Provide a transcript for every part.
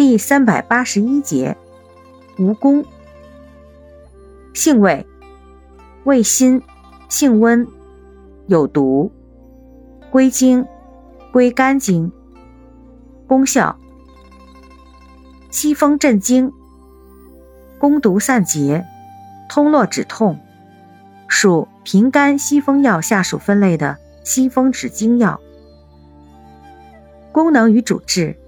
第三百八十一节，蜈蚣。性味：味辛，性温，有毒，归经：归肝经。功效：息风镇惊，攻毒散结，通络止痛，属平肝息风药下属分类的息风止惊药。功能与主治。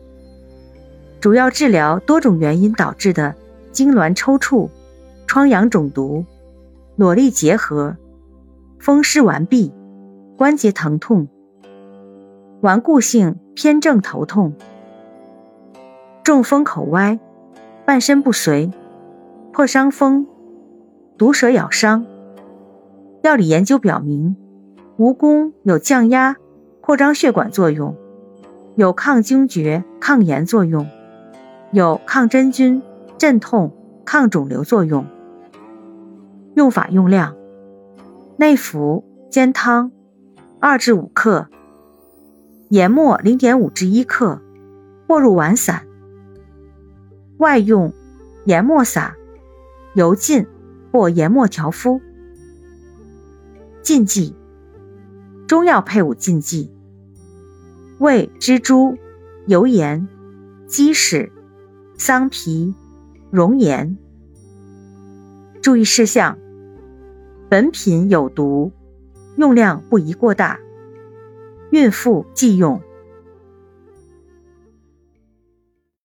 主要治疗多种原因导致的痉挛抽搐、疮疡肿毒、瘰疬结核、风湿顽痹、关节疼痛、顽固性偏正头痛、中风口歪、半身不遂、破伤风、毒蛇咬伤。药理研究表明，蜈蚣有降压、扩张血管作用，有抗惊厥、抗炎作用。有抗真菌、镇痛、抗肿瘤作用。用法用量：内服煎汤，二至五克；研末零点五至一克，或入丸散。外用研末撒，油浸或研末调敷。禁忌：中药配伍禁忌：胃蜘蛛、油盐、鸡屎。桑皮、熔岩。注意事项：本品有毒，用量不宜过大，孕妇忌用。